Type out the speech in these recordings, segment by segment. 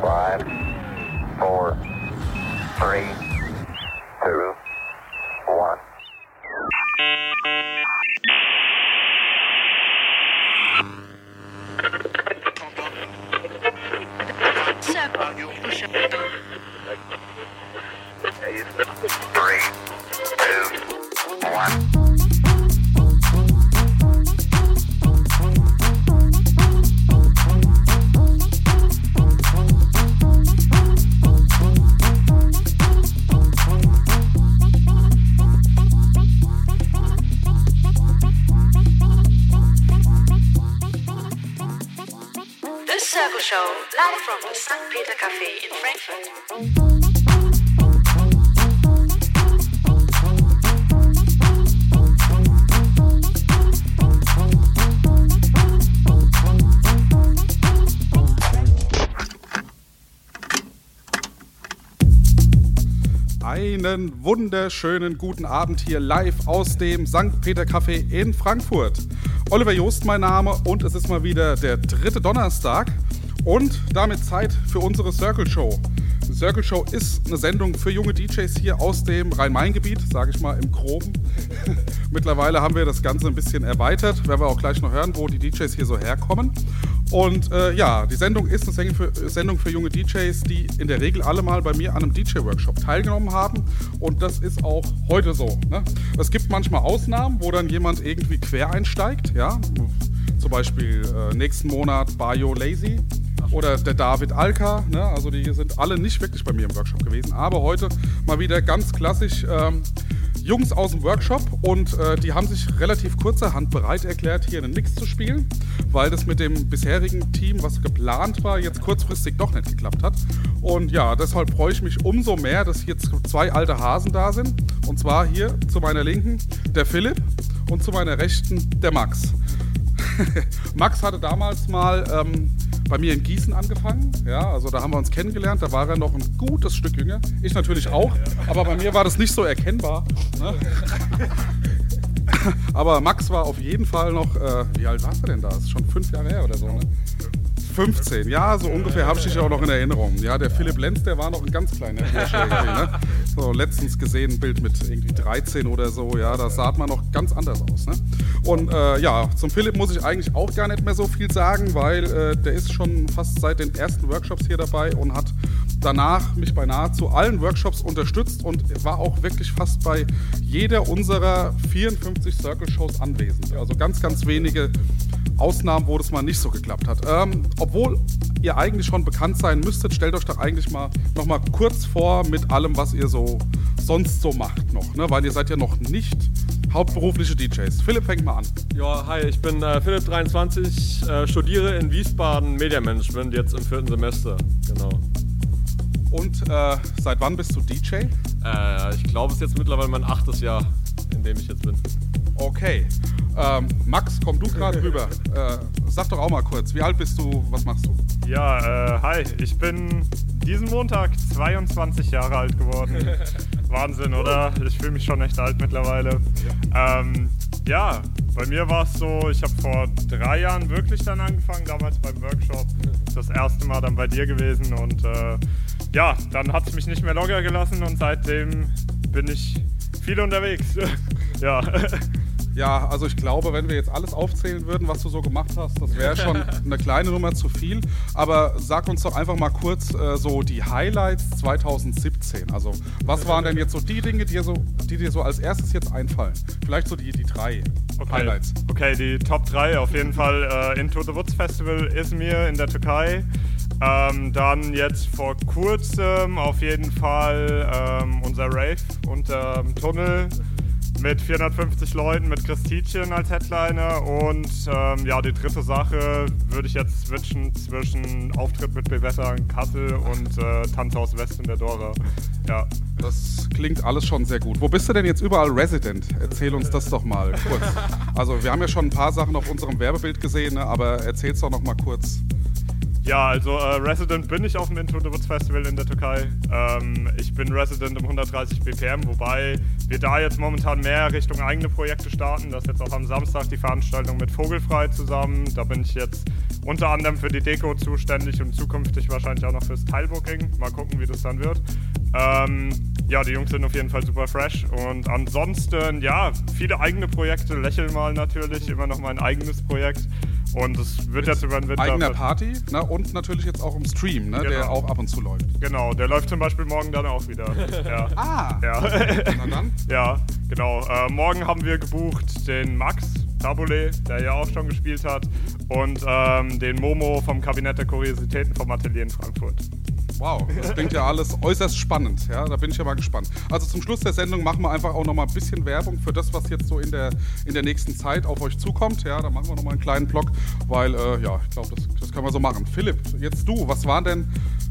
Five, four, three, two, one. Three, two, one. From St. Peter Cafe in Frankfurt. Einen wunderschönen guten Abend hier live aus dem St. Peter Café in Frankfurt. Oliver Joost mein Name und es ist mal wieder der dritte Donnerstag und damit Zeit für unsere Circle Show. Circle Show ist eine Sendung für junge DJs hier aus dem Rhein-Main-Gebiet, sage ich mal im Groben. Mittlerweile haben wir das Ganze ein bisschen erweitert, werden wir auch gleich noch hören, wo die DJs hier so herkommen. Und äh, ja, die Sendung ist eine Sendung für, junge DJs, die in der Regel alle mal bei mir an einem DJ-Workshop teilgenommen haben. Und das ist auch heute so. Ne? Es gibt manchmal Ausnahmen, wo dann jemand irgendwie quer einsteigt. Ja? Zum Beispiel äh, nächsten Monat Bayo Lazy oder der David Alka. Ne? Also die sind alle nicht wirklich bei mir im Workshop gewesen. Aber heute mal wieder ganz klassisch ähm, Jungs aus dem Workshop und äh, die haben sich relativ kurzerhand bereit erklärt, hier einen Mix zu spielen, weil das mit dem bisherigen Team, was geplant war, jetzt kurzfristig doch nicht geklappt hat. Und ja, deshalb freue ich mich umso mehr, dass jetzt zwei alte Hasen da sind. Und zwar hier zu meiner Linken der Philipp und zu meiner Rechten der Max. Max hatte damals mal ähm, bei mir in Gießen angefangen. Ja, also da haben wir uns kennengelernt. Da war er noch ein gutes Stück jünger. Ich natürlich auch. Aber bei mir war das nicht so erkennbar. Ne? Aber Max war auf jeden Fall noch, äh, wie alt warst du denn da? Das ist schon fünf Jahre her oder so, ne? 15, ja, so ungefähr habe ich dich auch noch in Erinnerung. Ja, der Philipp Lenz, der war noch ein ganz kleiner Bursche ne? So, letztens gesehen ein Bild mit irgendwie 13 oder so, ja, da sah man noch ganz anders aus, ne? Und äh, ja, zum Philipp muss ich eigentlich auch gar nicht mehr so viel sagen, weil äh, der ist schon fast seit den ersten Workshops hier dabei und hat danach mich bei nahezu allen Workshops unterstützt und war auch wirklich fast bei jeder unserer 54 Circle-Shows anwesend. Also ganz, ganz wenige Ausnahmen, wo das mal nicht so geklappt hat. Ähm, obwohl ihr eigentlich schon bekannt sein müsstet, stellt euch doch eigentlich mal noch mal kurz vor mit allem, was ihr so sonst so macht noch, ne? weil ihr seid ja noch nicht hauptberufliche DJs. Philipp, fängt mal an. Ja, hi, ich bin äh, Philipp 23, äh, studiere in Wiesbaden Mediamanagement jetzt im vierten Semester. Genau. Und äh, seit wann bist du DJ? Äh, ich glaube, es ist jetzt mittlerweile mein achtes Jahr, in dem ich jetzt bin. Okay. Ähm, Max, komm du gerade rüber. Äh, sag doch auch mal kurz, wie alt bist du, was machst du? Ja, äh, hi, ich bin diesen Montag 22 Jahre alt geworden. Wahnsinn, oder? Ich fühle mich schon echt alt mittlerweile. Ja, ähm, ja bei mir war es so, ich habe vor drei Jahren wirklich dann angefangen, damals beim Workshop. Das erste Mal dann bei dir gewesen und äh, ja, dann hat es mich nicht mehr locker gelassen und seitdem bin ich viel unterwegs. ja. Ja, also ich glaube, wenn wir jetzt alles aufzählen würden, was du so gemacht hast, das wäre schon eine kleine Nummer zu viel. Aber sag uns doch einfach mal kurz äh, so die Highlights 2017. Also was waren denn jetzt so die Dinge, die dir so, die dir so als erstes jetzt einfallen? Vielleicht so die, die drei Okay. Highlights. Okay, die Top 3 auf jeden Fall äh, Into the Woods Festival Izmir in der Türkei. Ähm, dann jetzt vor kurzem auf jeden Fall ähm, unser Rave unter dem Tunnel mit 450 Leuten mit Christitchen als Headliner und ähm, ja, die dritte Sache würde ich jetzt switchen zwischen Auftritt mit Bewetter in Kassel und äh, Tanzhaus West in der Dora. Ja. Das klingt alles schon sehr gut. Wo bist du denn jetzt überall Resident? Erzähl uns das doch mal kurz. Also wir haben ja schon ein paar Sachen auf unserem Werbebild gesehen, ne? aber erzähl's doch noch mal kurz. Ja, also äh, Resident bin ich auf dem Into the Woods Festival in der Türkei. Ähm, ich bin Resident um 130 BPM, wobei wir da jetzt momentan mehr Richtung eigene Projekte starten. Das ist jetzt auch am Samstag die Veranstaltung mit Vogelfrei zusammen. Da bin ich jetzt unter anderem für die Deko zuständig und zukünftig wahrscheinlich auch noch fürs Teilbooking. Mal gucken, wie das dann wird. Ähm, ja, die Jungs sind auf jeden Fall super fresh. Und ansonsten, ja, viele eigene Projekte. Lächeln mal natürlich, immer noch mein eigenes Projekt. Und es wird jetzt über den Winter. Eigener Party ne? Und natürlich jetzt auch im Stream, ne? der Genau. auch ab und zu läuft. Genau, der läuft zum Beispiel morgen dann auch wieder. Ja. Ah, Ja. na dann. Ja, genau. Äh, morgen haben wir gebucht den Max Tabule, der ja auch schon gespielt hat, und ähm, den Momo vom Kabinett der Kuriositäten vom Atelier in Frankfurt. Wow, das klingt ja alles äußerst spannend. Ja, da bin ich ja mal gespannt. Also zum Schluss der Sendung machen wir einfach auch noch mal ein bisschen Werbung für das, was jetzt so in der, in der nächsten Zeit auf euch zukommt. Ja, da machen wir noch mal einen kleinen Blog, weil äh, ja, ich glaube, das, das können wir so machen. Philipp, jetzt du, was waren denn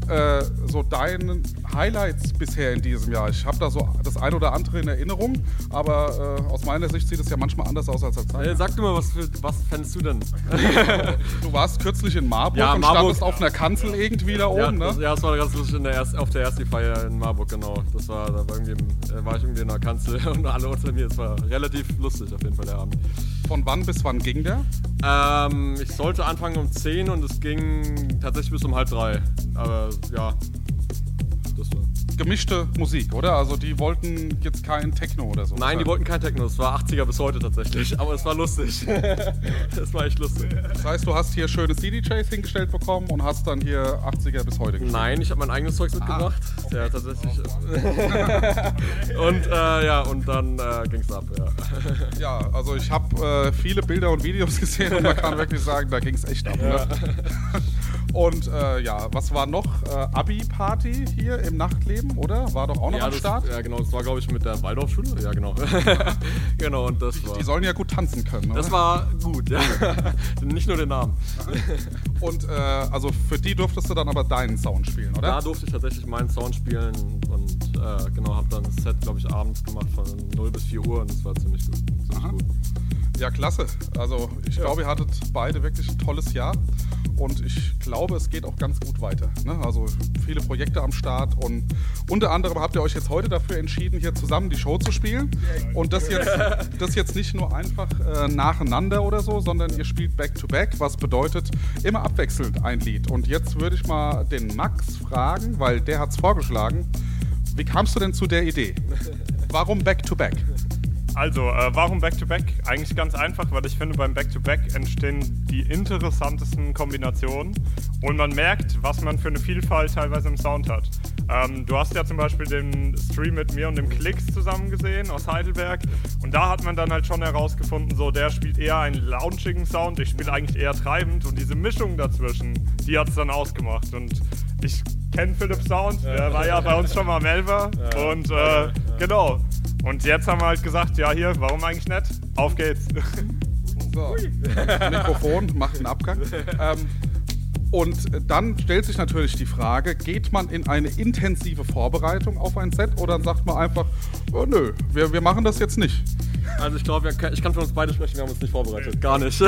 äh, so deine Highlights bisher in diesem Jahr? Ich habe da so das ein oder andere in Erinnerung, aber äh, aus meiner Sicht sieht es ja manchmal anders aus als als Äh, sag du mal, was, für, was fändest du denn? Du warst kürzlich in Marburg Ja, und Marburg. standest auf einer Kanzel irgendwie da Ja, oben, das, ne? ja, das war ganz lustig in der erst, auf der ersten Feier in Marburg, genau. Das war, da war, irgendwie, im- äh, war ich irgendwie in der Kanzel und alle unter mir. Es war relativ lustig auf jeden Fall der Abend. Von wann bis wann ging der? Ähm, ich sollte anfangen um 10 und es ging tatsächlich bis um halb drei. Aber ja, das war. Gemischte Musik, oder? Also die wollten jetzt kein Techno oder so. Nein, die wollten kein Techno. Es war 80er bis heute tatsächlich. Aber es war lustig. Es war echt lustig. Das heißt, du hast hier schöne CDJs hingestellt bekommen und hast dann hier 80er bis heute gespielt. Nein, ich habe mein eigenes Zeugs mitgebracht. Ja, tatsächlich. und äh, ja, und dann äh, ging's ab, ja. Ja, also ich habe äh, viele Bilder und Videos gesehen und man kann wirklich sagen, da ging es echt ab. Ne? Und äh, ja, was war noch? Äh, Abi-Party hier im Nachtleben, oder? War doch auch noch ja, am das, Start? ja, genau. Das war, glaube ich, mit der Waldorfschule. Ja, genau. genau, und das war. Die sollen ja gut tanzen können, oder? Das war gut, ja. Nicht nur den Namen. Und äh, also für die durftest du dann aber deinen Sound spielen, oder? Da durfte ich tatsächlich meinen Sound spielen und äh, genau, habe dann das Set, glaube ich, abends gemacht von 0 bis 4 Uhr und das war ziemlich gut. Ziemlich gut. Ja, klasse. Also ich glaube, ihr hattet beide wirklich ein tolles Jahr und ich glaube, es geht auch ganz gut weiter. Ne? Also viele Projekte am Start und unter anderem habt ihr euch jetzt heute dafür entschieden, hier zusammen die Show zu spielen und das jetzt, das jetzt nicht nur einfach äh, nacheinander oder so, sondern ihr spielt Back-to-Back, was bedeutet immer abwechselnd ein Lied. Und jetzt würde ich mal den Max fragen, weil der hat es vorgeschlagen. Wie kamst du denn zu der Idee? Warum Back-to-Back? Also, äh, warum Back-to-Back? Eigentlich ganz einfach, weil ich finde, beim Back-to-Back entstehen die interessantesten Kombinationen und man merkt, was man für eine Vielfalt teilweise im Sound hat. Ähm, du hast ja zum Beispiel den Stream mit mir und dem Klicks zusammen gesehen aus Heidelberg und da hat man dann halt schon herausgefunden, so der spielt eher einen launchigen Sound, ich spiele eigentlich eher treibend und diese Mischung dazwischen, die hat es dann ausgemacht und ich kenne Philipp Sound, der war ja bei uns schon mal am Elfer und äh, genau. Und jetzt haben wir halt gesagt, ja hier, warum eigentlich nicht? Auf geht's. So. Mikrofon macht einen Abgang. Ähm, und dann stellt sich natürlich die Frage, geht man in eine intensive Vorbereitung auf ein Set oder sagt man einfach, oh, nö, wir, wir machen das jetzt nicht. Also ich glaube, ich kann für uns beide sprechen, wir haben uns nicht vorbereitet. Gar nicht.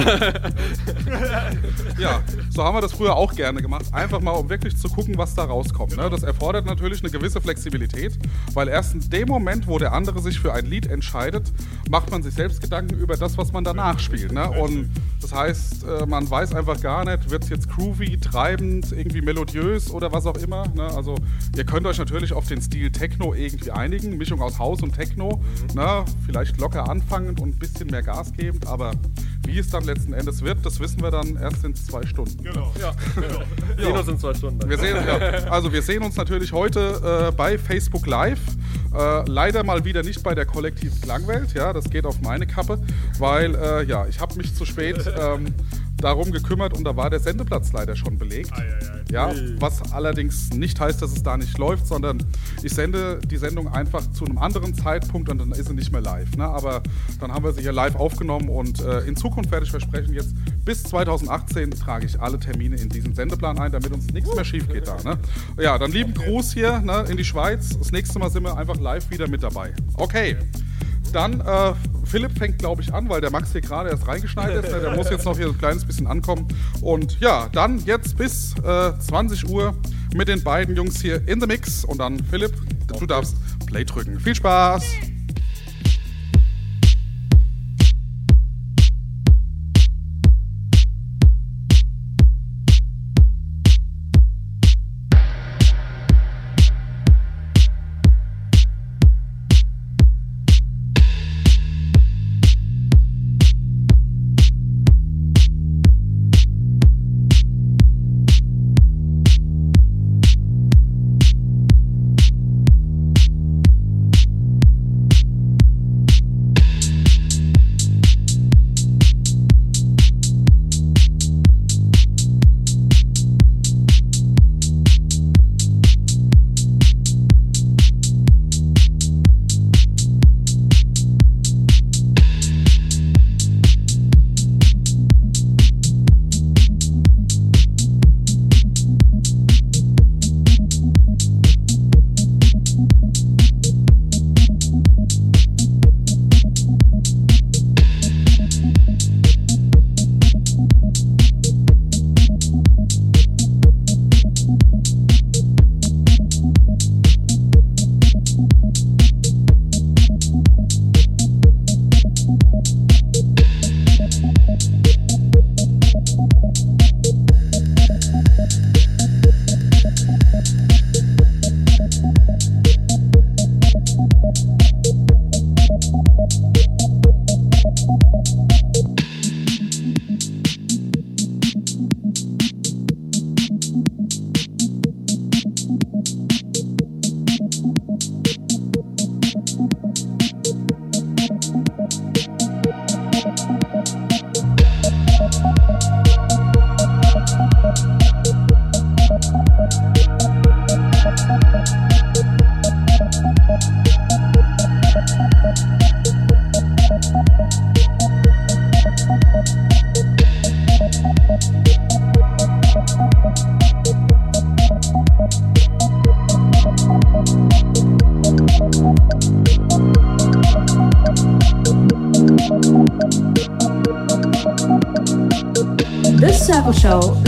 Ja, so haben wir das früher auch gerne gemacht. Einfach mal, um wirklich zu gucken, was da rauskommt. Ne? Das erfordert natürlich eine gewisse Flexibilität, weil erst in dem Moment, wo der andere sich für ein Lied entscheidet, macht man sich selbst Gedanken über das, was man danach spielt. Ne? Und das heißt, äh, man weiß einfach gar nicht, wird es jetzt groovy, treibend, irgendwie melodiös oder was auch immer. Ne? Also ihr könnt euch natürlich auf den Stil Techno irgendwie einigen, Mischung aus House und Techno. Ne? Vielleicht locker anfangend und ein bisschen mehr Gas gebend, aber wie es dann letzten Endes wird, das wissen wir dann erst in zwei Stunden. Genau. ja, genau. Wir sehen uns in zwei Stunden. Wir sehen, ja, also wir sehen uns natürlich heute äh, bei Facebook Live. Äh, leider mal wieder nicht bei der kollektiven Klangwelt. Ja, das geht auf meine Kappe, weil äh, ja, ich habe mich zu spät ähm, darum gekümmert und da war der Sendeplatz leider schon belegt. Ja, was allerdings nicht heißt, dass es da nicht läuft, sondern ich sende die Sendung einfach zu einem anderen Zeitpunkt und dann ist sie nicht mehr live. Ne? Aber dann haben wir sie hier live aufgenommen und äh, in Zukunft werde ich versprechen, jetzt bis 2018 trage ich alle Termine in diesen Sendeplan ein, damit uns nichts mehr schief geht da. Ne? Ja, dann lieben Gruß hier ne, in die Schweiz. Das nächste Mal sind wir einfach live wieder mit dabei. Okay. Dann äh, Philipp fängt, glaube ich, an, weil der Max hier gerade erst reingeschneit ist. Ne? Der muss jetzt noch hier ein kleines bisschen ankommen. Und ja, dann jetzt bis äh, 20 Uhr mit den beiden Jungs hier in the Mix. Und dann, Philipp, du darfst Play drücken. Viel Spaß! So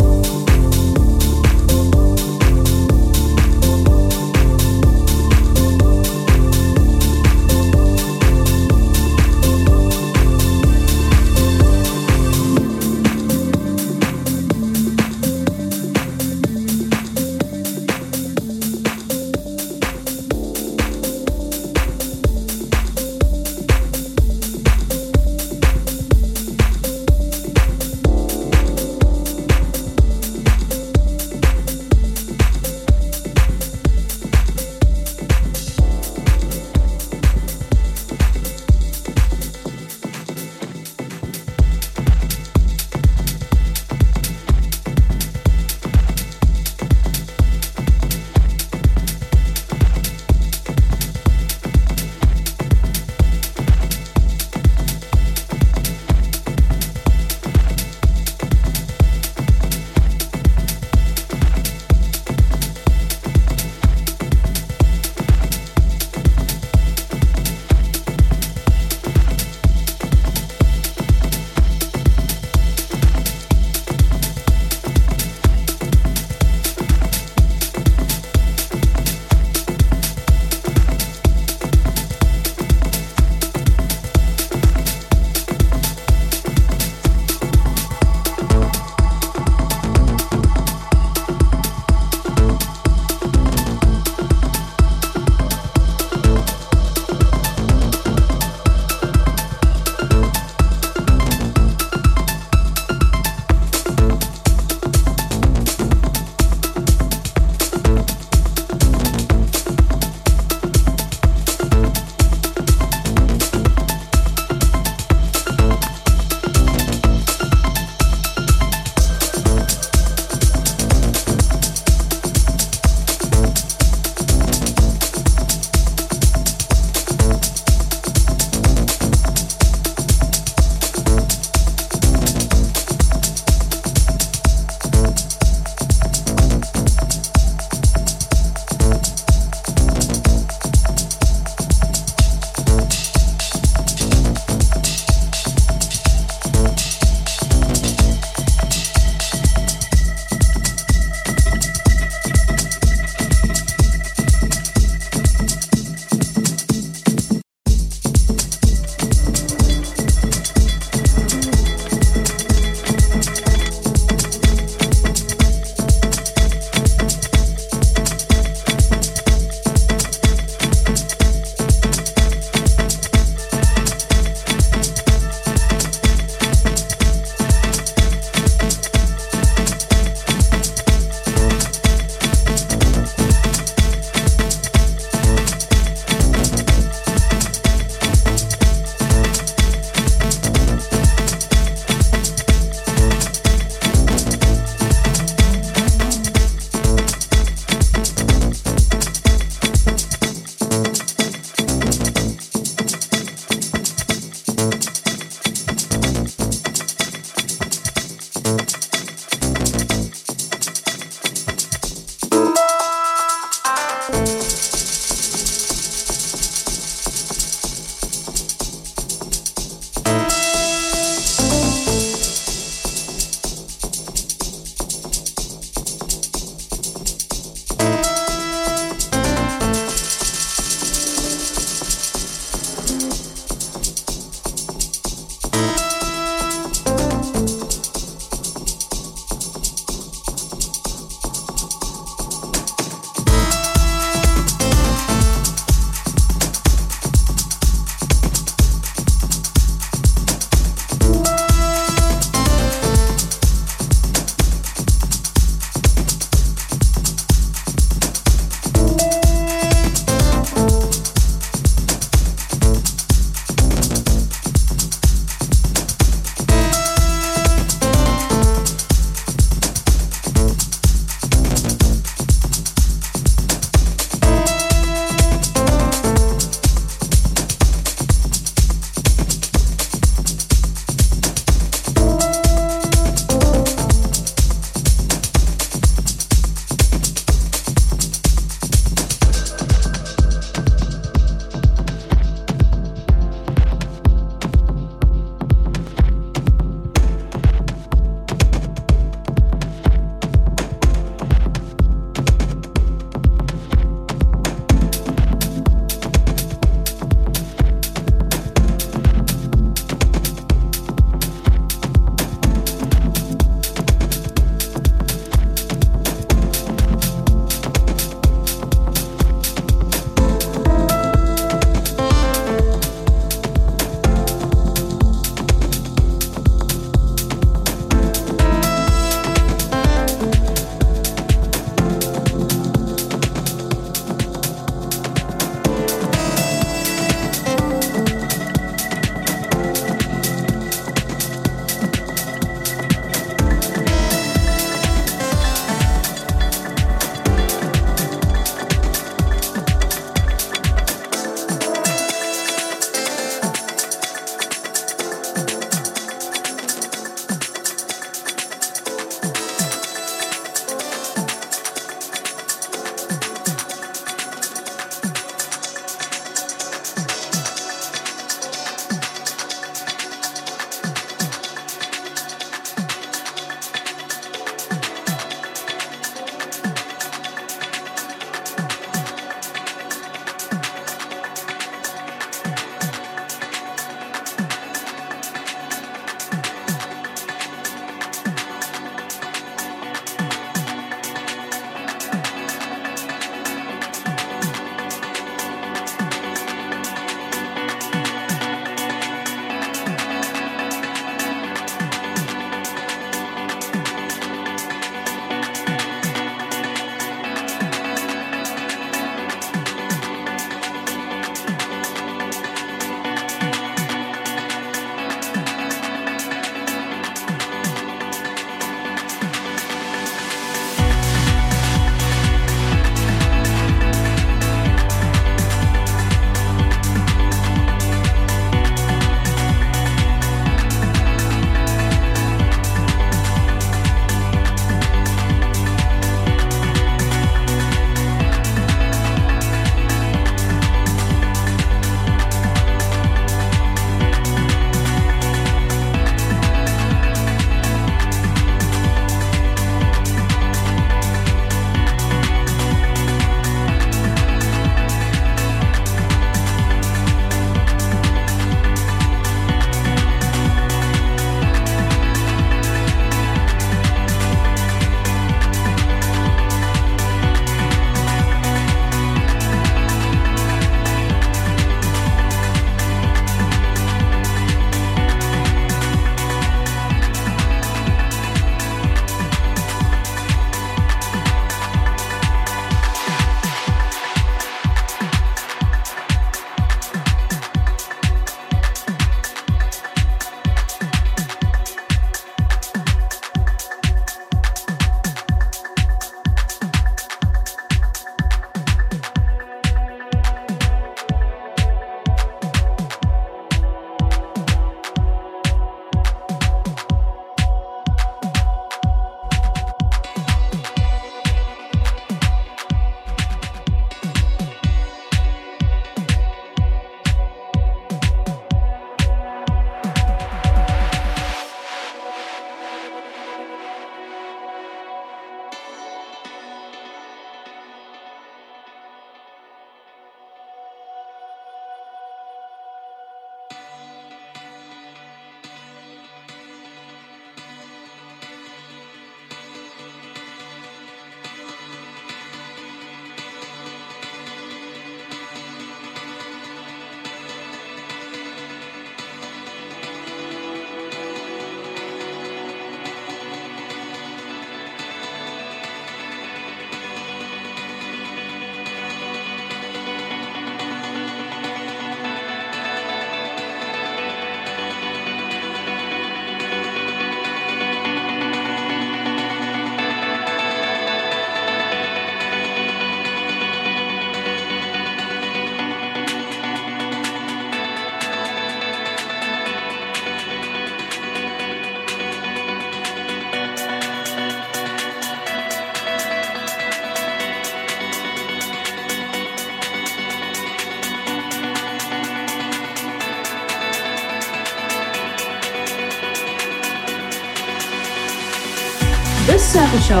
Show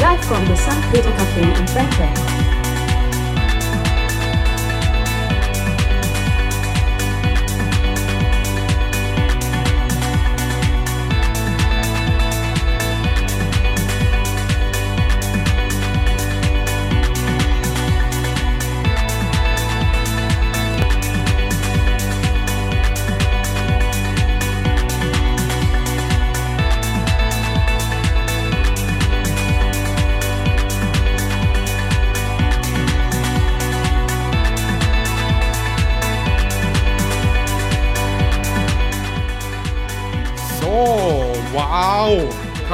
live from the St. Peter Cafe in Frankfurt.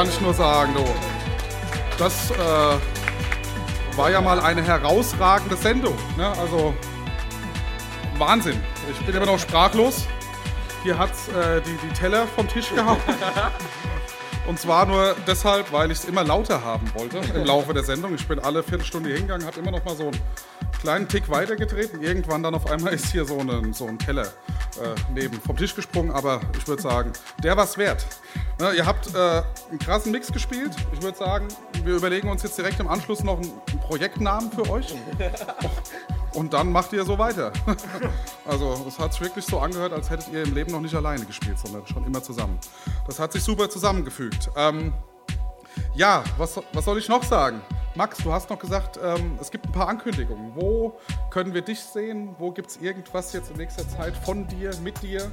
Kann ich nur sagen, du. Das äh, war ja mal eine herausragende Sendung. Ne? Also, Wahnsinn. Ich bin immer noch sprachlos. Hier hat äh, die, die Teller vom Tisch gehauen. Und zwar nur deshalb, weil ich es immer lauter haben wollte im Laufe der Sendung. Ich bin alle Viertelstunde hier hingegangen, habe immer noch mal so einen kleinen Tick weitergedreht und irgendwann dann auf einmal ist hier so ein, so ein Teller äh, neben vom Tisch gesprungen. Aber ich würde sagen, der war's wert. Ne, ihr habt äh, einen krassen Mix gespielt. Ich würde sagen, wir überlegen uns jetzt direkt im Anschluss noch einen, einen Projektnamen für euch. Und dann macht ihr so weiter. Also es hat sich wirklich so angehört, als hättet ihr im Leben noch nicht alleine gespielt, sondern schon immer zusammen. Das hat sich super zusammengefügt. Ähm, ja, was, was soll ich noch sagen? Max, du hast noch gesagt, ähm, es gibt ein paar Ankündigungen. Wo können wir dich sehen? Wo gibt es irgendwas jetzt in nächster Zeit von dir, mit dir?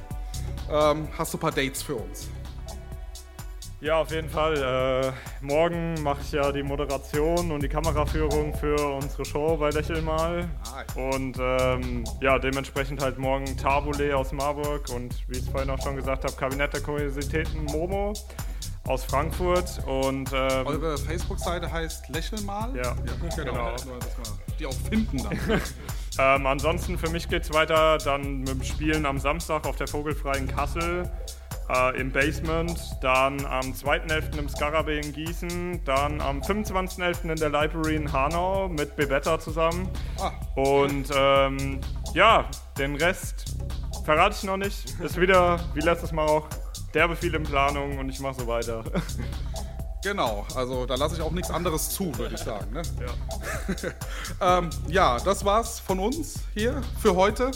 Ähm, hast du ein paar Dates für uns? Ja, auf jeden Fall. Äh, morgen mache ich ja die Moderation und die Kameraführung für unsere Show bei Lächel mal. Und ähm, ja, dementsprechend halt morgen Tabule aus Marburg und wie ich es vorhin auch schon gesagt habe, Kabinett der Kuriositäten Momo aus Frankfurt. Und ähm, Eure Facebook-Seite heißt Lächel mal? Ja, genau. genau. Wir die auch finden dann. Ähm, ansonsten für mich geht's weiter dann mit dem Spielen am Samstag auf der Vogelfreien Kassel äh, im Basement, dann am 2.11. im Scarabee in Gießen, dann am 25.11. in der Library in Hanau mit Bebetta zusammen. Ah. Und ähm, ja, den Rest verrate ich noch nicht. Ist wieder, wie letztes Mal auch, derbe viel in Planung und ich mache so weiter. Genau, also da lasse ich auch nichts anderes zu, würde ich sagen. Ne? Ja. ähm, ja, das war's von uns hier für heute.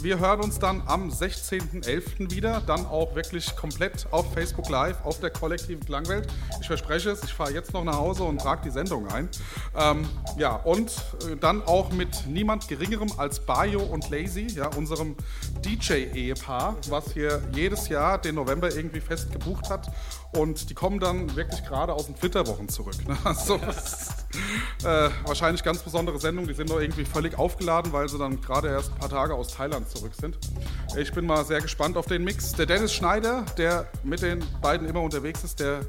Wir hören uns dann am 16.11. wieder, dann auch wirklich komplett auf Facebook Live, auf der kollektiven Klangwelt. Ich verspreche es, ich fahre jetzt noch nach Hause und trage die Sendung ein. Ähm, ja, und äh, dann auch mit niemand Geringerem als Bayo und Lazy, ja, unserem DJ-Ehepaar, was hier jedes Jahr den November irgendwie fest gebucht hat. Und die kommen dann wirklich gerade aus den Flitterwochen zurück. Ne? Also, ist, äh, wahrscheinlich ganz besondere Sendung. Die sind noch irgendwie völlig aufgeladen, weil sie dann gerade erst ein paar Tage aus Thailand zurück sind. Ich bin mal sehr gespannt auf den Mix. Der Dennis Schneider, der mit den beiden immer unterwegs ist, der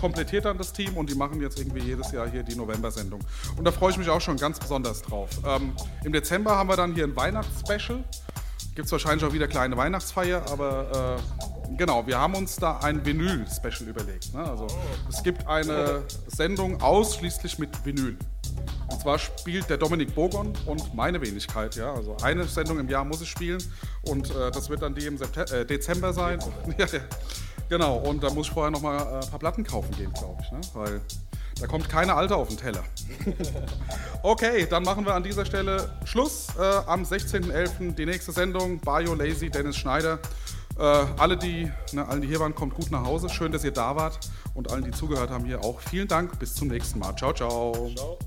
komplettiert dann das Team und die machen jetzt irgendwie jedes Jahr hier die November-Sendung. Und da freue ich mich auch schon ganz besonders drauf. Ähm, Im Dezember haben wir dann hier ein Weihnachtsspecial. Gibt es wahrscheinlich auch wieder kleine Weihnachtsfeier, aber äh, genau, wir haben uns da ein Vinyl-Special überlegt. Ne? Also es gibt eine Sendung ausschließlich mit Vinyl. Und zwar spielt der Dominik Bogon und meine Wenigkeit, ja. Also eine Sendung im Jahr muss ich spielen und äh, das wird dann die im September, äh, Dezember sein. ja, ja. Genau, und da muss ich vorher noch mal äh, ein paar Platten kaufen gehen, glaube ich, ne? Weil da kommt keine Alte auf den Teller. okay, dann machen wir an dieser Stelle Schluss. Äh, am 16.11. die nächste Sendung. Bayo Lazy, Dennis Schneider. Äh, alle, die, ne, allen, die hier waren, kommt gut nach Hause. Schön, dass ihr da wart. Und allen, die zugehört haben, hier auch. Vielen Dank. Bis zum nächsten Mal. Ciao, ciao. Ciao.